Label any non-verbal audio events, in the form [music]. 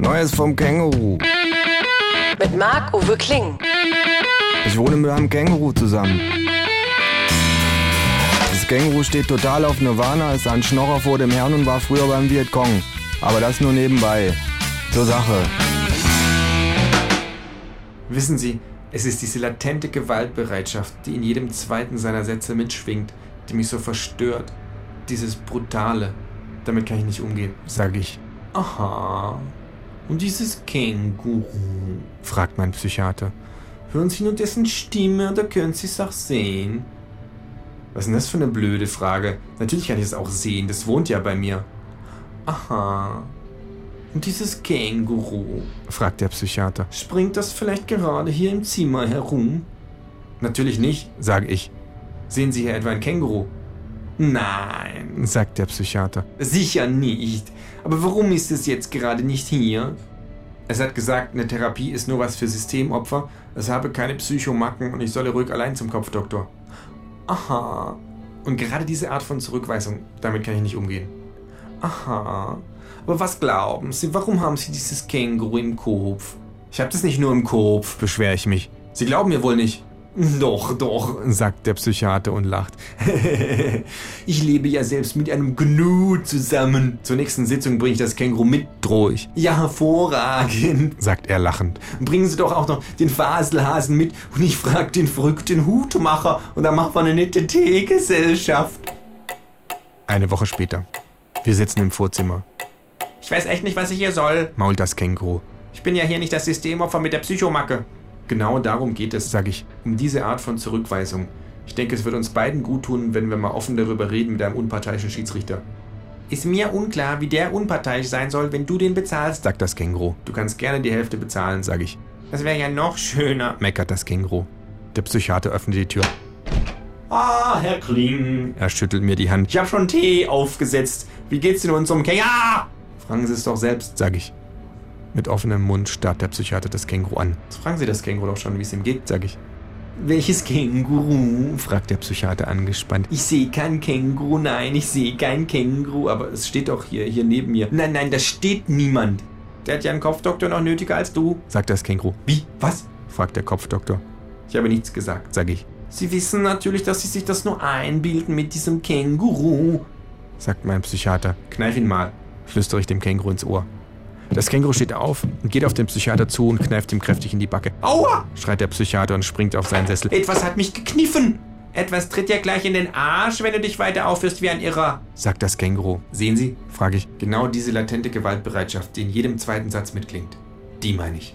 Neues vom Känguru. Mit Marc-Uwe Kling. Ich wohne mit einem Känguru zusammen. Das Känguru steht total auf Nirvana, ist ein Schnorrer vor dem Herrn und war früher beim Vietcong. Aber das nur nebenbei. Zur Sache. Wissen Sie, es ist diese latente Gewaltbereitschaft, die in jedem zweiten seiner Sätze mitschwingt, die mich so verstört. Dieses Brutale. Damit kann ich nicht umgehen. Sag ich. Aha. Und dieses Känguru? fragt mein Psychiater. Hören Sie nur dessen Stimme oder können Sie es auch sehen? Was ist denn das für eine blöde Frage? Natürlich kann ich es auch sehen, das wohnt ja bei mir. Aha. Und dieses Känguru? fragt der Psychiater. Springt das vielleicht gerade hier im Zimmer herum? Natürlich nicht, sage ich. Sehen Sie hier etwa ein Känguru? Nein, sagt der Psychiater. Sicher nicht. Aber warum ist es jetzt gerade nicht hier? Es hat gesagt, eine Therapie ist nur was für Systemopfer. Es habe keine Psychomacken und ich solle ruhig allein zum Kopfdoktor. Aha. Und gerade diese Art von Zurückweisung, damit kann ich nicht umgehen. Aha. Aber was glauben Sie, warum haben Sie dieses Känguru im Kopf? Ich habe das nicht nur im Kopf, beschwere ich mich. Sie glauben mir wohl nicht. Doch, doch, sagt der Psychiater und lacht. [laughs] ich lebe ja selbst mit einem Gnu zusammen. Zur nächsten Sitzung bringe ich das Känguru mit, drohe ich. Ja, hervorragend, sagt er lachend. Bringen Sie doch auch noch den Faselhasen mit und ich frage den verrückten Hutmacher und dann machen wir eine nette Teegesellschaft. Eine Woche später. Wir sitzen im Vorzimmer. Ich weiß echt nicht, was ich hier soll, mault das Känguru. Ich bin ja hier nicht das Systemopfer mit der Psychomacke. Genau darum geht es, sage ich, um diese Art von Zurückweisung. Ich denke, es wird uns beiden gut tun, wenn wir mal offen darüber reden mit einem unparteiischen Schiedsrichter. Ist mir unklar, wie der unparteiisch sein soll, wenn du den bezahlst, sagt das Känguru. Du kannst gerne die Hälfte bezahlen, sage ich. Das wäre ja noch schöner, meckert das Känguru. Der Psychiater öffnet die Tür. Ah, Herr Kling. Er schüttelt mir die Hand. Ich habe schon Tee aufgesetzt. Wie geht's denn unserem Känguru? Ja! Fragen Sie es doch selbst, sage ich. Mit offenem Mund starrt der Psychiater das Känguru an. Jetzt fragen Sie das Känguru doch schon, wie es ihm geht, sag ich. Welches Känguru? fragt der Psychiater angespannt. Ich sehe kein Känguru, nein, ich sehe kein Känguru, aber es steht doch hier, hier neben mir. Nein, nein, da steht niemand. Der hat ja einen Kopfdoktor noch nötiger als du, sagt das Känguru. Wie? Was? fragt der Kopfdoktor. Ich habe nichts gesagt, sag ich. Sie wissen natürlich, dass Sie sich das nur einbilden mit diesem Känguru, sagt mein Psychiater. Kneif ihn mal, flüstere ich dem Känguru ins Ohr. Das Känguru steht auf und geht auf den Psychiater zu und kneift ihm kräftig in die Backe. Aua! schreit der Psychiater und springt auf seinen Sessel. Etwas hat mich gekniffen! Etwas tritt dir gleich in den Arsch, wenn du dich weiter aufführst wie ein Irrer, sagt das Känguru. Sehen Sie, frage ich, genau diese latente Gewaltbereitschaft, die in jedem zweiten Satz mitklingt. Die meine ich.